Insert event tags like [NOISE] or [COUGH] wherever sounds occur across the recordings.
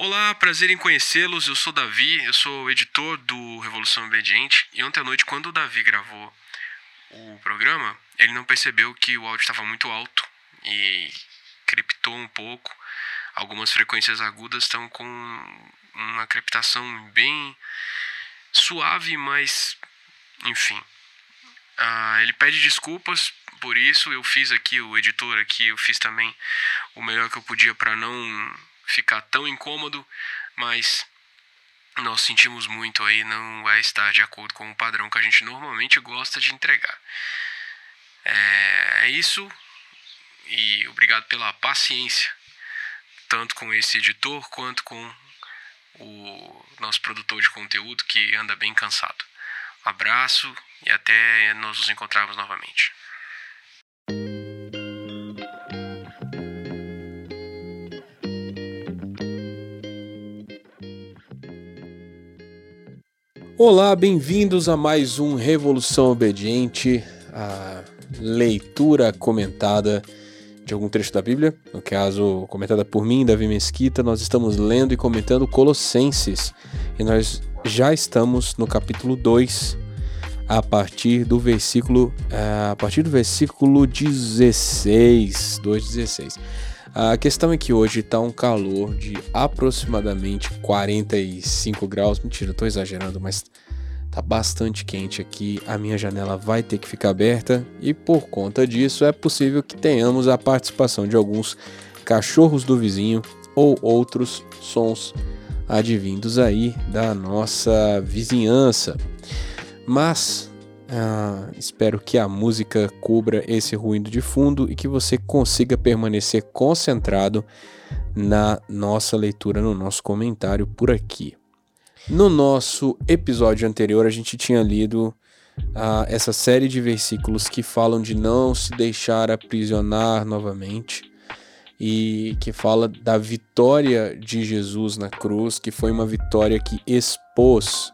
Olá, prazer em conhecê-los. Eu sou Davi, eu sou editor do Revolução Obediente. E ontem à noite, quando o Davi gravou o programa, ele não percebeu que o áudio estava muito alto e criptou um pouco. Algumas frequências agudas estão com uma crepitação bem suave, mas enfim. Ah, ele pede desculpas por isso. Eu fiz aqui, o editor aqui, eu fiz também o melhor que eu podia para não ficar tão incômodo, mas nós sentimos muito aí, não vai estar de acordo com o padrão que a gente normalmente gosta de entregar. É, é isso, e obrigado pela paciência, tanto com esse editor quanto com o nosso produtor de conteúdo que anda bem cansado. Abraço e até nós nos encontrarmos novamente. Olá, bem-vindos a mais um Revolução Obediente, a leitura comentada de algum trecho da Bíblia, no caso, comentada por mim, Davi Mesquita. Nós estamos lendo e comentando Colossenses e nós já estamos no capítulo 2, a partir do versículo a partir do versículo 16, 2:16. A questão é que hoje está um calor de aproximadamente 45 graus. Mentira, estou exagerando, mas tá bastante quente aqui. A minha janela vai ter que ficar aberta e por conta disso é possível que tenhamos a participação de alguns cachorros do vizinho ou outros sons advindos aí da nossa vizinhança. Mas ah, espero que a música cubra esse ruído de fundo e que você consiga permanecer concentrado na nossa leitura, no nosso comentário por aqui. No nosso episódio anterior, a gente tinha lido ah, essa série de versículos que falam de não se deixar aprisionar novamente e que fala da vitória de Jesus na cruz, que foi uma vitória que expôs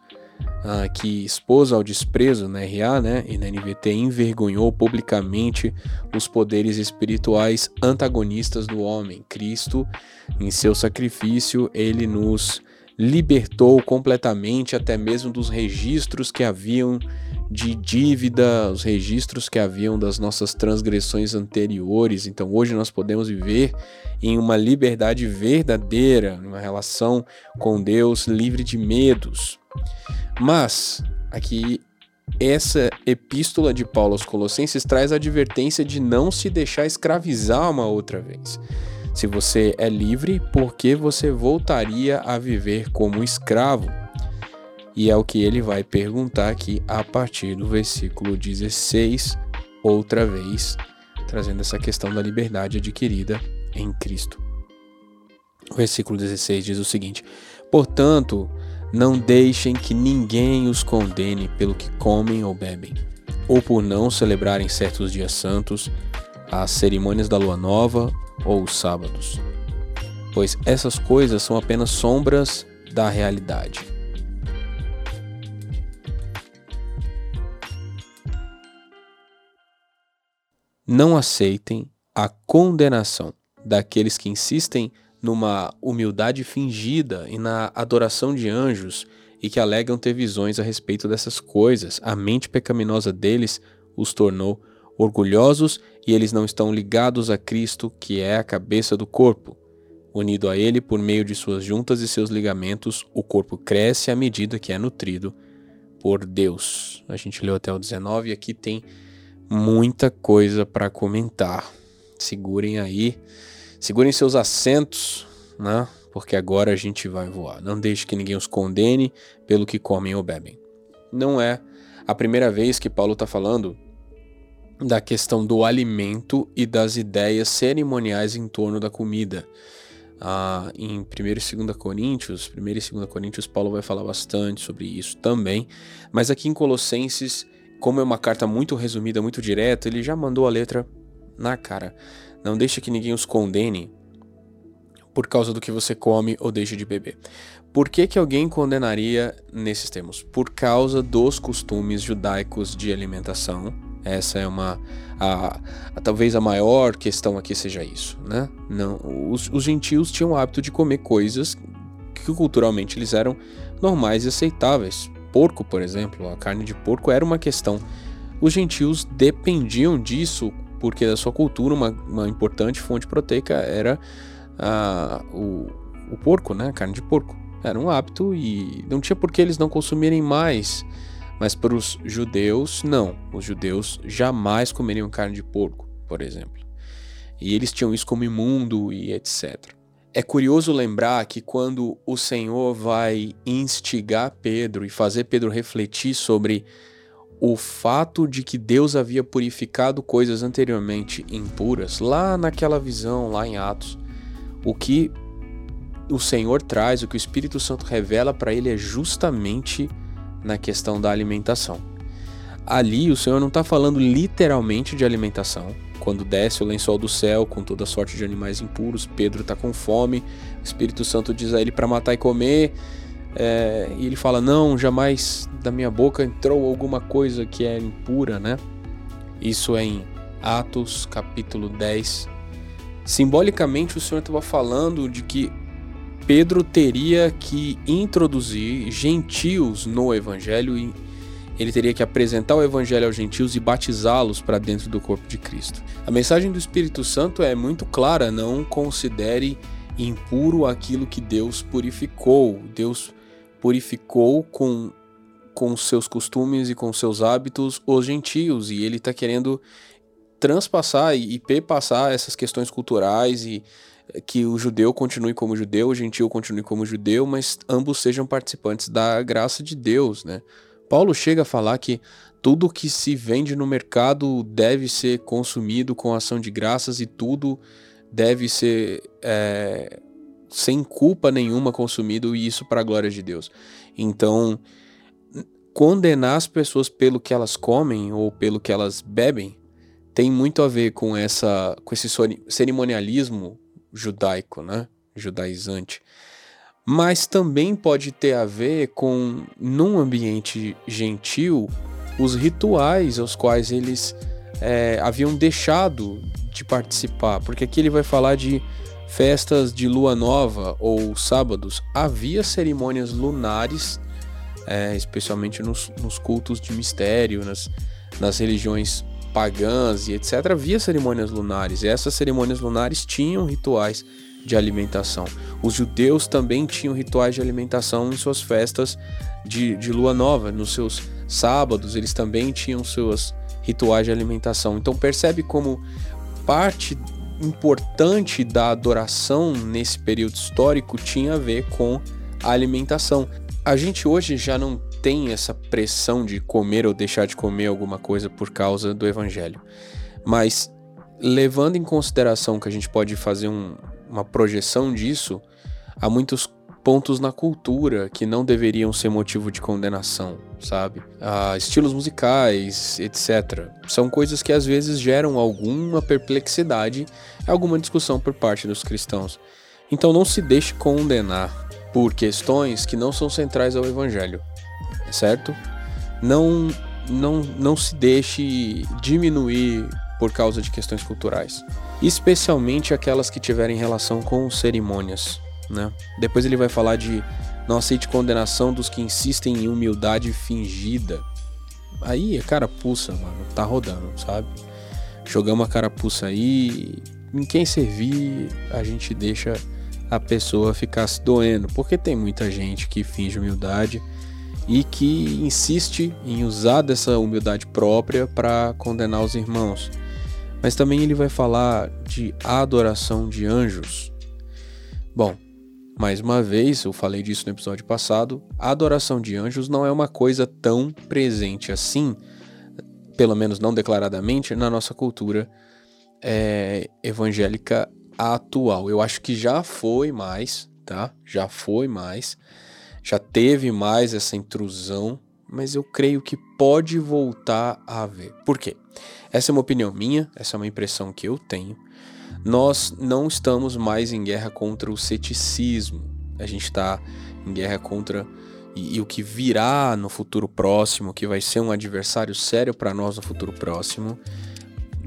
ah, que expôs ao desprezo na RA né, e na NVT envergonhou publicamente os poderes espirituais antagonistas do homem. Cristo, em seu sacrifício, ele nos libertou completamente até mesmo dos registros que haviam de dívida, os registros que haviam das nossas transgressões anteriores. Então hoje nós podemos viver em uma liberdade verdadeira, uma relação com Deus livre de medos. Mas aqui essa epístola de Paulo aos Colossenses traz a advertência de não se deixar escravizar uma outra vez. Se você é livre, por que você voltaria a viver como escravo? E é o que ele vai perguntar aqui a partir do versículo 16, outra vez, trazendo essa questão da liberdade adquirida em Cristo. O versículo 16 diz o seguinte: Portanto, não deixem que ninguém os condene pelo que comem ou bebem, ou por não celebrarem certos dias santos, as cerimônias da lua nova ou os sábados, pois essas coisas são apenas sombras da realidade. Não aceitem a condenação daqueles que insistem numa humildade fingida e na adoração de anjos e que alegam ter visões a respeito dessas coisas. A mente pecaminosa deles os tornou orgulhosos e eles não estão ligados a Cristo, que é a cabeça do corpo. Unido a Ele por meio de suas juntas e seus ligamentos, o corpo cresce à medida que é nutrido por Deus. A gente leu até o 19 e aqui tem muita coisa para comentar. Segurem aí Segurem seus assentos, né? Porque agora a gente vai voar. Não deixe que ninguém os condene pelo que comem ou bebem. Não é a primeira vez que Paulo está falando da questão do alimento e das ideias cerimoniais em torno da comida. Ah, em 1 e 2 Coríntios, 1 e 2 Coríntios, Paulo vai falar bastante sobre isso também, mas aqui em Colossenses, como é uma carta muito resumida, muito direta, ele já mandou a letra na cara. Não deixe que ninguém os condene por causa do que você come ou deixa de beber. Por que, que alguém condenaria nesses termos? Por causa dos costumes judaicos de alimentação. Essa é uma. A, a, talvez a maior questão aqui seja isso, né? Não, os, os gentios tinham o hábito de comer coisas que culturalmente eles eram normais e aceitáveis. Porco, por exemplo, a carne de porco era uma questão. Os gentios dependiam disso porque da sua cultura uma, uma importante fonte proteica era a, o, o porco, né? A carne de porco. Era um hábito e não tinha por que eles não consumirem mais. Mas para os judeus, não. Os judeus jamais comeriam carne de porco, por exemplo. E eles tinham isso como imundo e etc. É curioso lembrar que quando o Senhor vai instigar Pedro e fazer Pedro refletir sobre o fato de que Deus havia purificado coisas anteriormente impuras, lá naquela visão, lá em Atos, o que o Senhor traz, o que o Espírito Santo revela para ele é justamente na questão da alimentação. Ali o Senhor não está falando literalmente de alimentação, quando desce o lençol do céu com toda sorte de animais impuros, Pedro está com fome, o Espírito Santo diz a ele para matar e comer, é, e ele fala: Não, jamais da minha boca entrou alguma coisa que é impura, né? Isso é em Atos capítulo 10. Simbolicamente, o Senhor estava falando de que Pedro teria que introduzir gentios no evangelho e ele teria que apresentar o evangelho aos gentios e batizá-los para dentro do corpo de Cristo. A mensagem do Espírito Santo é muito clara: não considere impuro aquilo que Deus purificou. Deus purificou com com seus costumes e com seus hábitos os gentios e ele está querendo transpassar e, perpassar essas questões culturais e que o judeu continue como judeu, o gentil continue como judeu, mas ambos sejam participantes da graça de Deus, né? Paulo chega a falar que tudo que se vende no mercado deve ser consumido com ação de graças e tudo deve ser é, sem culpa nenhuma consumido e isso para a glória de Deus. Então, condenar as pessoas pelo que elas comem ou pelo que elas bebem tem muito a ver com essa com esse cerimonialismo judaico, né? Judaizante mas também pode ter a ver com, num ambiente gentil, os rituais aos quais eles é, haviam deixado de participar, porque aqui ele vai falar de festas de lua nova ou sábados. Havia cerimônias lunares, é, especialmente nos, nos, cultos de mistério, nas, nas religiões pagãs e etc. Havia cerimônias lunares, e essas cerimônias lunares tinham rituais de alimentação. Os judeus também tinham rituais de alimentação em suas festas de, de lua nova, nos seus sábados, eles também tinham seus rituais de alimentação. Então percebe como parte importante da adoração nesse período histórico tinha a ver com a alimentação. A gente hoje já não tem essa pressão de comer ou deixar de comer alguma coisa por causa do evangelho. Mas levando em consideração que a gente pode fazer um, uma projeção disso, há muitos pontos na cultura que não deveriam ser motivo de condenação, sabe? Ah, estilos musicais, etc. São coisas que às vezes geram alguma perplexidade, alguma discussão por parte dos cristãos. Então não se deixe condenar por questões que não são centrais ao evangelho, certo? Não não não se deixe diminuir por causa de questões culturais especialmente aquelas que tiverem relação com cerimônias. Né? Depois ele vai falar de não aceite condenação dos que insistem em humildade fingida. Aí é carapuça, mano, tá rodando, sabe? Jogamos a carapuça aí, em quem servir, a gente deixa a pessoa ficar se doendo, porque tem muita gente que finge humildade e que insiste em usar dessa humildade própria para condenar os irmãos. Mas também ele vai falar de adoração de anjos. Bom, mais uma vez, eu falei disso no episódio passado, a adoração de anjos não é uma coisa tão presente assim, pelo menos não declaradamente, na nossa cultura é, evangélica atual. Eu acho que já foi mais, tá? Já foi mais, já teve mais essa intrusão, mas eu creio que pode voltar a haver. Por quê? Essa é uma opinião minha, essa é uma impressão que eu tenho. Nós não estamos mais em guerra contra o ceticismo. A gente está em guerra contra e, e, o que virá no futuro próximo, que vai ser um adversário sério para nós no futuro próximo,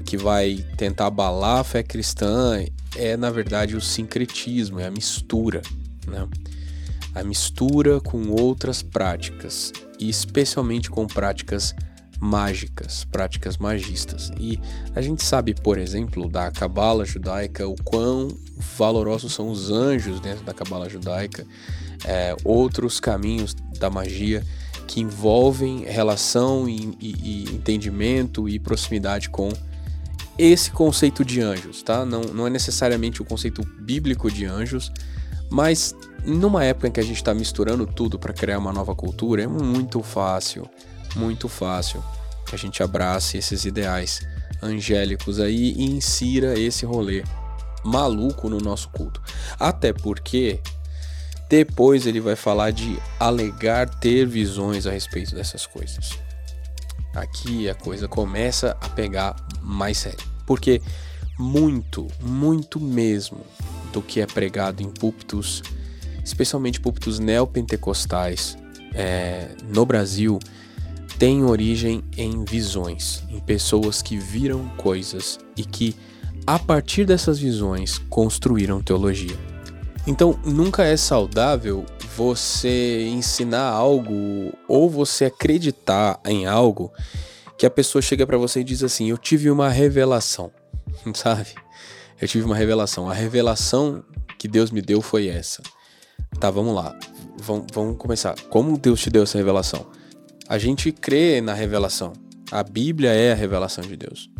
que vai tentar abalar a fé cristã, é na verdade o sincretismo, é a mistura, né? a mistura com outras práticas, e especialmente com práticas mágicas, práticas magistas. E a gente sabe, por exemplo, da cabala judaica, o quão valorosos são os anjos dentro da cabala judaica, é, outros caminhos da magia que envolvem relação e, e, e, entendimento e proximidade com esse conceito de anjos, tá? Não, não é necessariamente o conceito bíblico de anjos, mas numa época em que a gente está misturando tudo para criar uma nova cultura, é muito fácil, muito fácil que a gente abrace esses ideais angélicos aí e insira esse rolê maluco no nosso culto. Até porque depois ele vai falar de alegar ter visões a respeito dessas coisas. Aqui a coisa começa a pegar mais sério. Porque muito, muito mesmo do que é pregado em púlpitos, especialmente púlpitos neopentecostais, é, no Brasil, tem origem em visões, em pessoas que viram coisas e que, a partir dessas visões, construíram teologia. Então, nunca é saudável você ensinar algo ou você acreditar em algo que a pessoa chega para você e diz assim: "Eu tive uma revelação", [LAUGHS] sabe? Eu tive uma revelação. A revelação que Deus me deu foi essa. Tá, vamos lá. Vamos, vamos começar. Como Deus te deu essa revelação? A gente crê na revelação. A Bíblia é a revelação de Deus.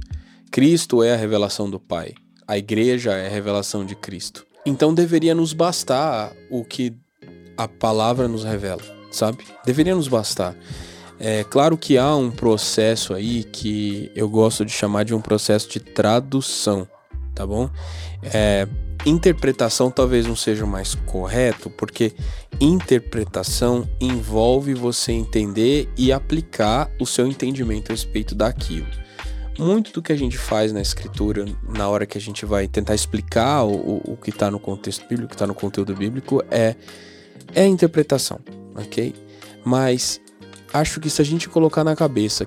Cristo é a revelação do Pai. A igreja é a revelação de Cristo. Então deveria nos bastar o que a palavra nos revela, sabe? Deveria nos bastar. É claro que há um processo aí que eu gosto de chamar de um processo de tradução, tá bom? É, interpretação talvez não seja o mais correto, porque interpretação envolve você entender e aplicar o seu entendimento a respeito daquilo muito do que a gente faz na escritura, na hora que a gente vai tentar explicar o, o que está no contexto bíblico, o que está no conteúdo bíblico, é, é interpretação, ok? Mas acho que se a gente colocar na cabeça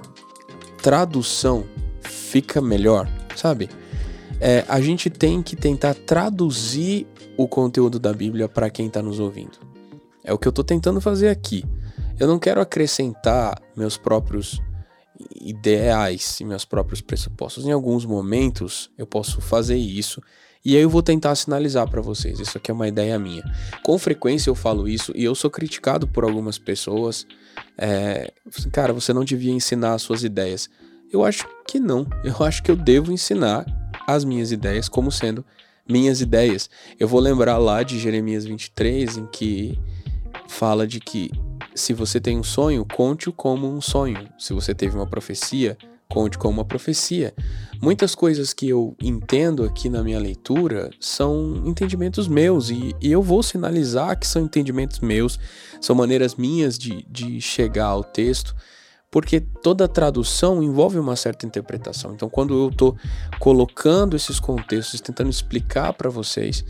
tradução fica melhor, sabe? É, a gente tem que tentar traduzir o conteúdo da Bíblia para quem está nos ouvindo. É o que eu estou tentando fazer aqui. Eu não quero acrescentar meus próprios ideais e meus próprios pressupostos. Em alguns momentos eu posso fazer isso e aí eu vou tentar sinalizar para vocês. Isso aqui é uma ideia minha. Com frequência eu falo isso e eu sou criticado por algumas pessoas. É, cara, você não devia ensinar as suas ideias. Eu acho que não. Eu acho que eu devo ensinar as minhas ideias como sendo minhas ideias. Eu vou lembrar lá de Jeremias 23, em que fala de que se você tem um sonho, conte-o como um sonho. Se você teve uma profecia, conte como uma profecia. Muitas coisas que eu entendo aqui na minha leitura são entendimentos meus e, e eu vou sinalizar que são entendimentos meus, são maneiras minhas de, de chegar ao texto, porque toda tradução envolve uma certa interpretação. Então, quando eu estou colocando esses contextos, tentando explicar para vocês,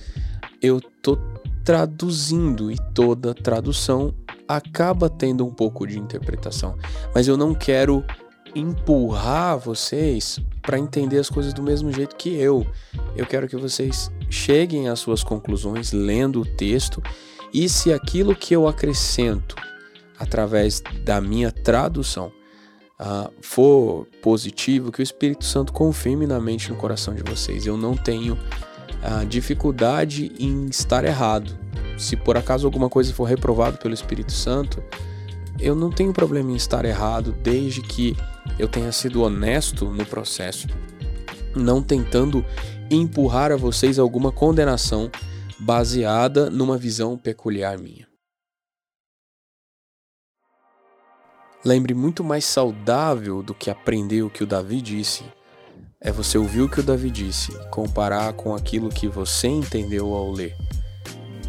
eu estou traduzindo e toda tradução acaba tendo um pouco de interpretação, mas eu não quero empurrar vocês para entender as coisas do mesmo jeito que eu. Eu quero que vocês cheguem às suas conclusões lendo o texto e se aquilo que eu acrescento através da minha tradução uh, for positivo, que o Espírito Santo confirme na mente e no coração de vocês. Eu não tenho uh, dificuldade em estar errado se por acaso alguma coisa for reprovado pelo Espírito Santo, eu não tenho problema em estar errado desde que eu tenha sido honesto no processo, não tentando empurrar a vocês alguma condenação baseada numa visão peculiar minha. Lembre muito mais saudável do que aprender o que o Davi disse é você ouvir o que o Davi disse comparar com aquilo que você entendeu ao ler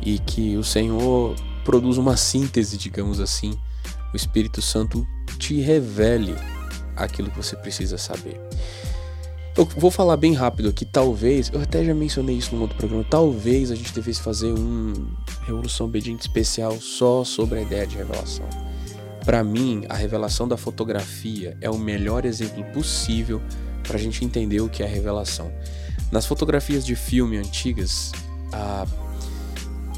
e que o Senhor produz uma síntese, digamos assim, o Espírito Santo te revele aquilo que você precisa saber. Eu vou falar bem rápido aqui, talvez, eu até já mencionei isso no outro programa, talvez a gente devesse fazer um Revolução Obediente especial só sobre a ideia de revelação. Para mim, a revelação da fotografia é o melhor exemplo possível para a gente entender o que é revelação. Nas fotografias de filme antigas, a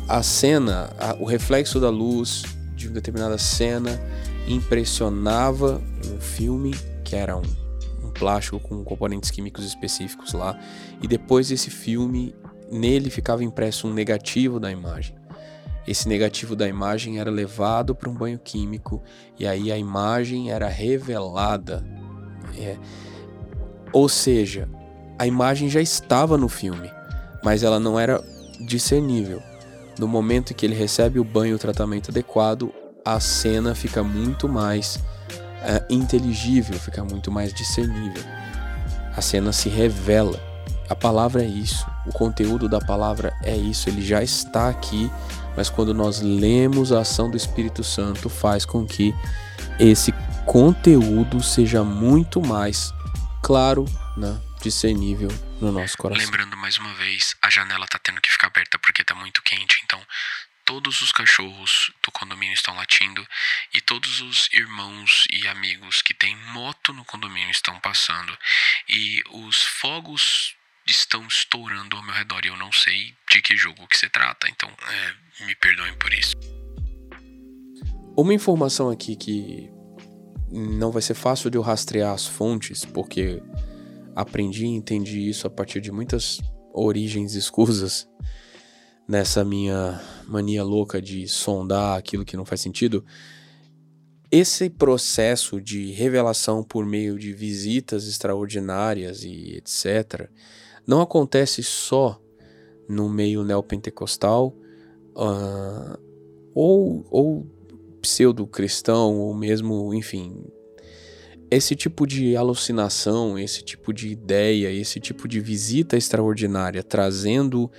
a cena, a, o reflexo da luz de uma determinada cena impressionava um filme que era um, um plástico com componentes químicos específicos lá, e depois desse filme, nele ficava impresso um negativo da imagem. Esse negativo da imagem era levado para um banho químico e aí a imagem era revelada. É. Ou seja, a imagem já estava no filme, mas ela não era discernível. No momento em que ele recebe o banho e o tratamento adequado, a cena fica muito mais é, inteligível, fica muito mais discernível. A cena se revela. A palavra é isso, o conteúdo da palavra é isso, ele já está aqui, mas quando nós lemos a ação do Espírito Santo, faz com que esse conteúdo seja muito mais claro, né, discernível no nosso coração. Lembrando mais uma vez, a janela tá tendo que ficar aberta porque tá muito quente, então todos os cachorros do condomínio estão latindo e todos os irmãos e amigos que têm moto no condomínio estão passando e os fogos estão estourando ao meu redor e eu não sei de que jogo que se trata, então é, me perdoem por isso. Uma informação aqui que não vai ser fácil de eu rastrear as fontes, porque aprendi e entendi isso a partir de muitas origens [LAUGHS] escusas nessa minha mania louca de sondar aquilo que não faz sentido, esse processo de revelação por meio de visitas extraordinárias e etc. não acontece só no meio neopentecostal uh, ou, ou pseudo-cristão, ou mesmo, enfim. Esse tipo de alucinação, esse tipo de ideia, esse tipo de visita extraordinária trazendo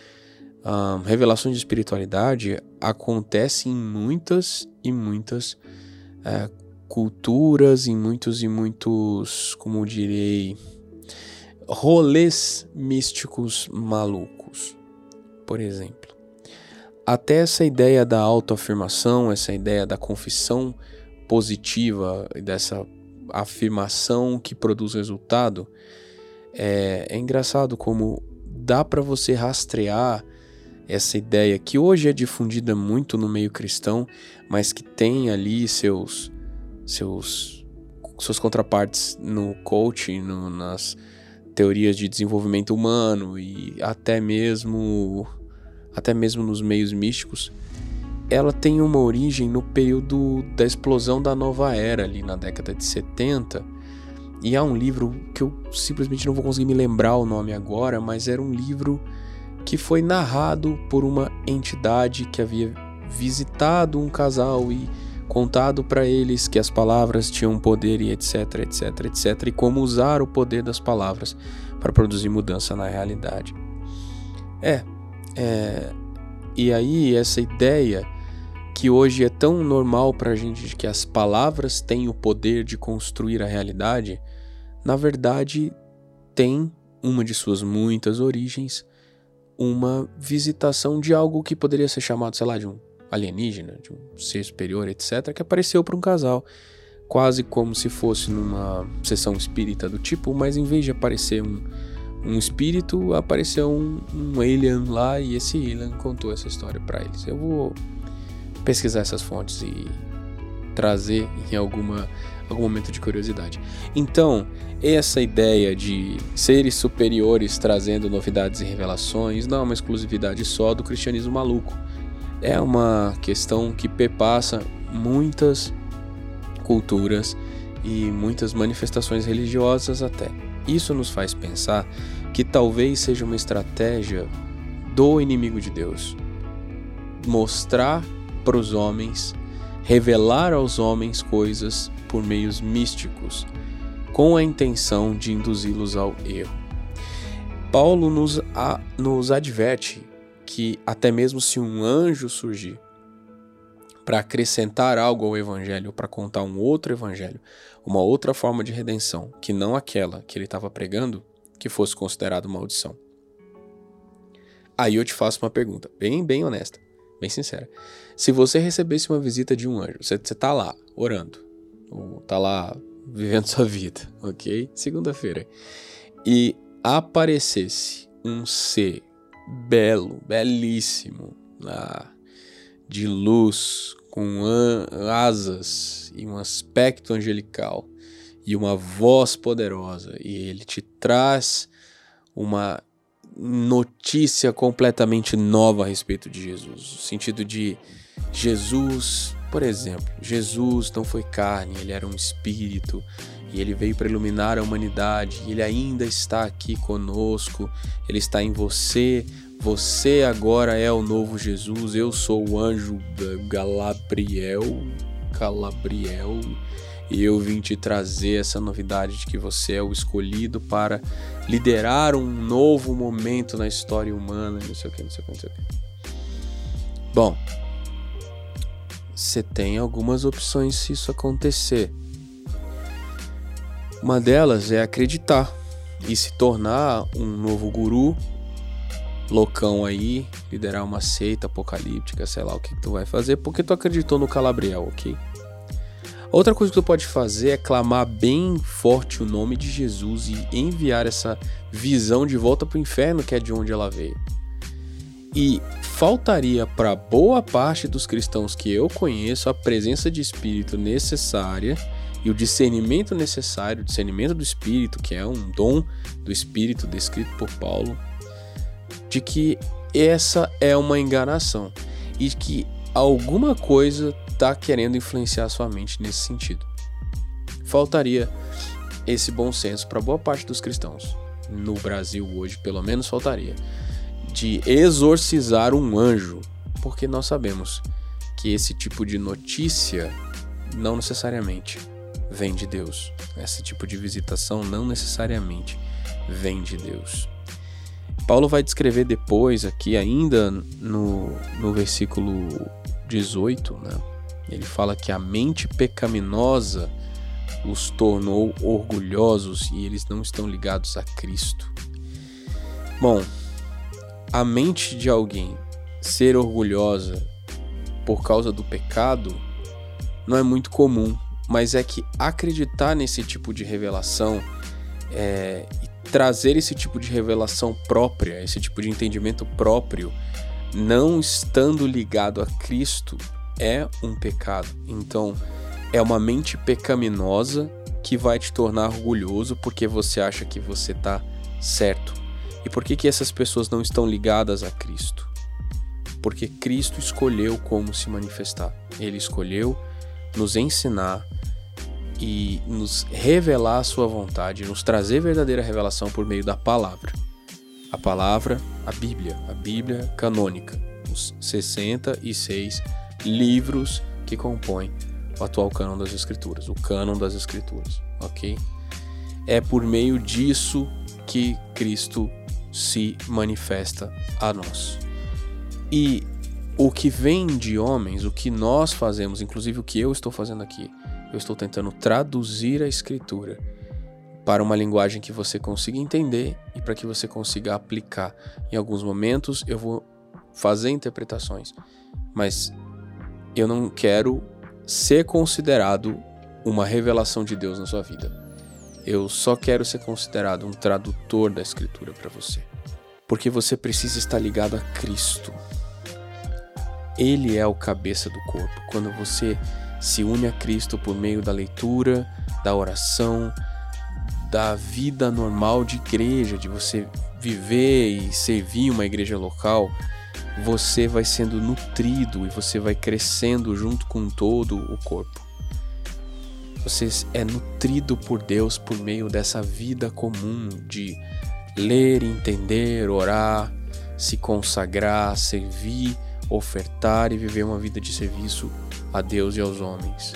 uh, revelações de espiritualidade acontece em muitas e muitas uh, culturas, em muitos e muitos, como direi, rolês místicos malucos. Por exemplo, até essa ideia da autoafirmação, essa ideia da confissão positiva dessa afirmação que produz resultado, é, é engraçado como dá para você rastrear essa ideia que hoje é difundida muito no meio cristão, mas que tem ali seus seus suas contrapartes no coaching, no, nas teorias de desenvolvimento humano e até mesmo até mesmo nos meios místicos, ela tem uma origem no período da explosão da nova era ali na década de 70. E há um livro que eu simplesmente não vou conseguir me lembrar o nome agora, mas era um livro que foi narrado por uma entidade que havia visitado um casal e contado para eles que as palavras tinham poder e etc, etc, etc, e como usar o poder das palavras para produzir mudança na realidade. É, é, e aí essa ideia que hoje é tão normal para a gente de que as palavras têm o poder de construir a realidade, na verdade tem uma de suas muitas origens uma visitação de algo que poderia ser chamado, sei lá, de um alienígena, de um ser superior, etc., que apareceu para um casal, quase como se fosse numa sessão espírita do tipo, mas em vez de aparecer um, um espírito, apareceu um, um alien lá e esse alien contou essa história para eles. Eu vou pesquisar essas fontes e trazer em alguma algum momento de curiosidade. Então, essa ideia de seres superiores trazendo novidades e revelações não é uma exclusividade só do cristianismo maluco. É uma questão que perpassa muitas culturas e muitas manifestações religiosas até. Isso nos faz pensar que talvez seja uma estratégia do inimigo de Deus mostrar para os homens, revelar aos homens coisas por meios místicos, com a intenção de induzi-los ao erro. Paulo nos, a, nos adverte que, até mesmo se um anjo surgir para acrescentar algo ao evangelho, para contar um outro evangelho, uma outra forma de redenção, que não aquela que ele estava pregando, que fosse considerado maldição. Aí eu te faço uma pergunta, bem, bem honesta, bem sincera. Se você recebesse uma visita de um anjo, você está lá orando, ou tá lá vivendo [LAUGHS] sua vida, ok? Segunda-feira. E aparecesse um ser belo, belíssimo, ah, de luz, com asas e um aspecto angelical e uma voz poderosa, e ele te traz uma notícia completamente nova a respeito de Jesus. No sentido de Jesus, por exemplo, Jesus não foi carne, ele era um espírito e ele veio para iluminar a humanidade, ele ainda está aqui conosco, ele está em você. Você agora é o novo Jesus. Eu sou o anjo Galabriel, Calabriel, e eu vim te trazer essa novidade de que você é o escolhido para liderar um novo momento na história humana, não sei o que, não sei o que, não sei o que. Bom, você tem algumas opções se isso acontecer. Uma delas é acreditar e se tornar um novo guru, loucão aí, liderar uma seita apocalíptica, sei lá o que, que tu vai fazer, porque tu acreditou no Calabriel, ok? Outra coisa que tu pode fazer é clamar bem forte o nome de Jesus e enviar essa visão de volta para o inferno, que é de onde ela veio. E faltaria para boa parte dos cristãos que eu conheço a presença de espírito necessária e o discernimento necessário, o discernimento do espírito, que é um dom do espírito descrito por Paulo, de que essa é uma enganação e que alguma coisa está querendo influenciar sua mente nesse sentido. Faltaria esse bom senso para boa parte dos cristãos. No Brasil hoje, pelo menos, faltaria. De exorcizar um anjo, porque nós sabemos que esse tipo de notícia não necessariamente vem de Deus. Esse tipo de visitação não necessariamente vem de Deus. Paulo vai descrever depois, aqui ainda no, no versículo 18, né? Ele fala que a mente pecaminosa os tornou orgulhosos e eles não estão ligados a Cristo. Bom, a mente de alguém ser orgulhosa por causa do pecado não é muito comum, mas é que acreditar nesse tipo de revelação é, e trazer esse tipo de revelação própria, esse tipo de entendimento próprio, não estando ligado a Cristo, é um pecado. Então, é uma mente pecaminosa que vai te tornar orgulhoso porque você acha que você está certo. E por que, que essas pessoas não estão ligadas a Cristo? Porque Cristo escolheu como se manifestar. Ele escolheu nos ensinar e nos revelar a sua vontade, nos trazer verdadeira revelação por meio da palavra. A palavra, a Bíblia, a Bíblia canônica, os 66 livros que compõem o atual cânon das escrituras, o cânon das escrituras, ok? É por meio disso que Cristo se manifesta a nós. E o que vem de homens, o que nós fazemos, inclusive o que eu estou fazendo aqui, eu estou tentando traduzir a escritura para uma linguagem que você consiga entender e para que você consiga aplicar. Em alguns momentos eu vou fazer interpretações, mas eu não quero ser considerado uma revelação de Deus na sua vida. Eu só quero ser considerado um tradutor da Escritura para você. Porque você precisa estar ligado a Cristo. Ele é o cabeça do corpo. Quando você se une a Cristo por meio da leitura, da oração, da vida normal de igreja, de você viver e servir uma igreja local, você vai sendo nutrido e você vai crescendo junto com todo o corpo. Você é nutrido por Deus por meio dessa vida comum de ler, entender, orar, se consagrar, servir, ofertar e viver uma vida de serviço a Deus e aos homens.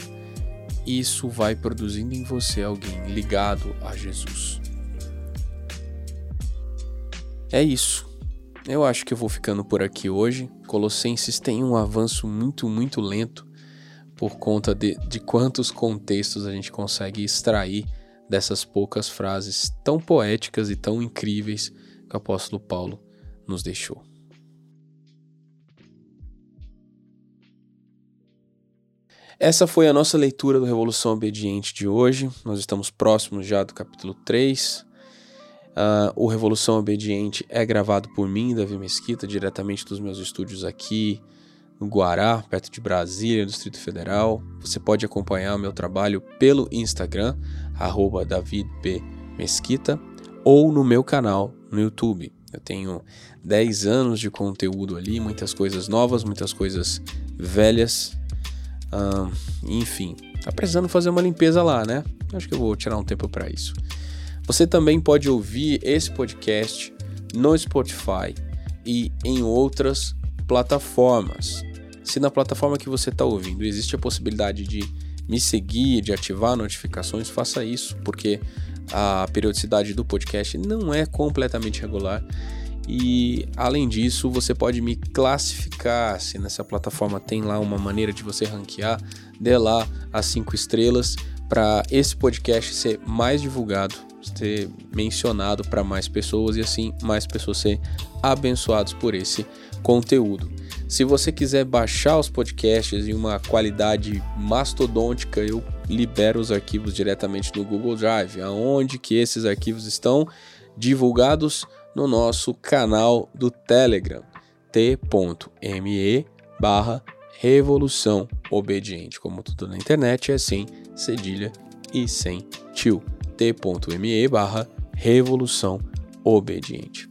Isso vai produzindo em você alguém ligado a Jesus. É isso. Eu acho que eu vou ficando por aqui hoje. Colossenses tem um avanço muito, muito lento por conta de, de quantos contextos a gente consegue extrair dessas poucas frases tão poéticas e tão incríveis que o apóstolo Paulo nos deixou. Essa foi a nossa leitura do Revolução Obediente de hoje. Nós estamos próximos já do capítulo 3. Uh, o Revolução Obediente é gravado por mim, Davi Mesquita, diretamente dos meus estúdios aqui no Guará, perto de Brasília, no Distrito Federal. Você pode acompanhar o meu trabalho pelo Instagram, arroba ou no meu canal no YouTube. Eu tenho 10 anos de conteúdo ali, muitas coisas novas, muitas coisas velhas. Enfim, tá precisando fazer uma limpeza lá, né? Acho que eu vou tirar um tempo para isso. Você também pode ouvir esse podcast no Spotify e em outras plataformas. Se na plataforma que você está ouvindo existe a possibilidade de me seguir, de ativar notificações, faça isso, porque a periodicidade do podcast não é completamente regular. E além disso, você pode me classificar. Se nessa plataforma tem lá uma maneira de você ranquear, dê lá as cinco estrelas para esse podcast ser mais divulgado, ser mencionado para mais pessoas e assim mais pessoas serem abençoados por esse conteúdo. Se você quiser baixar os podcasts em uma qualidade mastodôntica, eu libero os arquivos diretamente no Google Drive, aonde que esses arquivos estão divulgados no nosso canal do Telegram, t.me barra Revolução Obediente. Como tudo na internet é sem cedilha e sem tio. t.me barra Revolução Obediente.